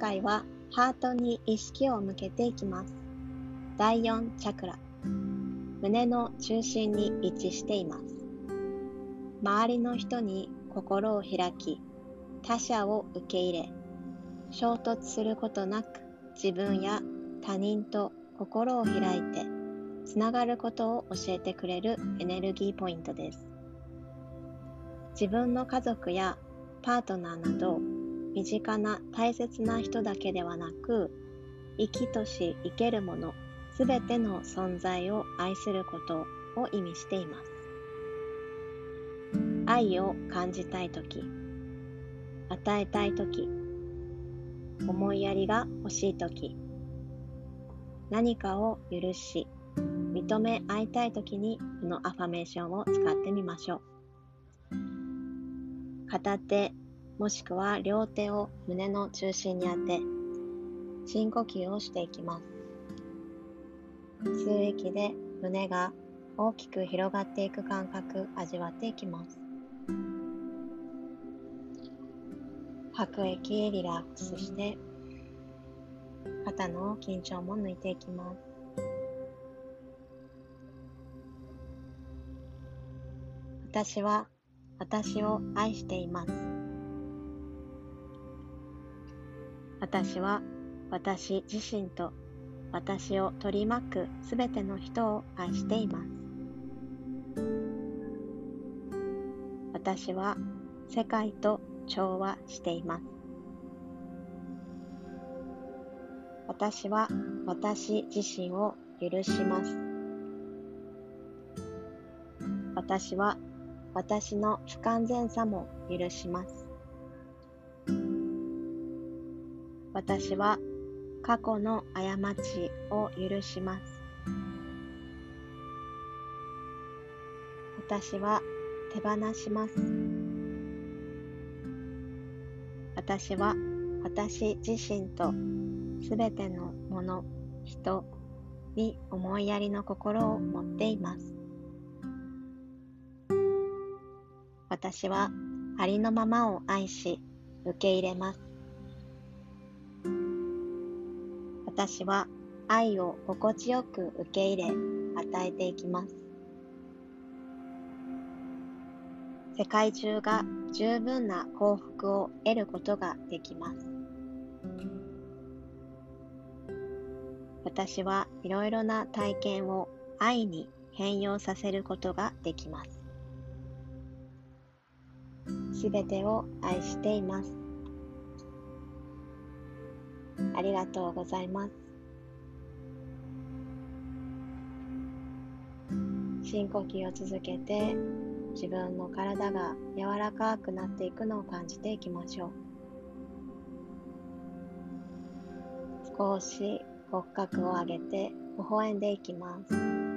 回はハートに意識を向けていきます。第4チャクラ。胸の中心に位置しています。周りの人に心を開き、他者を受け入れ、衝突することなく自分や他人と心を開いてつながることを教えてくれるエネルギーポイントです。自分の家族やパートナーなど身近な大切な人だけではなく生きとし生けるものすべての存在を愛することを意味しています。愛を感じたいとき、与えたいとき、思いやりが欲しいとき、何かを許し、認め合いたいときにこのアファメーションを使ってみましょう。片手もしくは両手を胸の中心に当て、深呼吸をしていきます。吸う息で胸が大きく広がっていく感覚味わっていきます。吐く息リラックスして肩の緊張も抜いていきます。私は私を愛しています。私は私自身と私を取り巻くすべての人を愛しています。私は世界と調和しています。私は私自身を許します。私は私の不完全さも許します。私は過去の過ちを許します。私は手放します。私は私自身とすべてのもの、人に思いやりの心を持っています。私はありのままを愛し受け入れます。私は愛を心地よく受け入れ与えていきます。世界中が十分な幸福を得ることができます。私はいろいろな体験を愛に変容させることができます。すべてを愛しています。ありがとうございます。深呼吸を続けて自分の体が柔らかくなっていくのを感じていきましょう。少し骨格を上げて微笑んでいきます。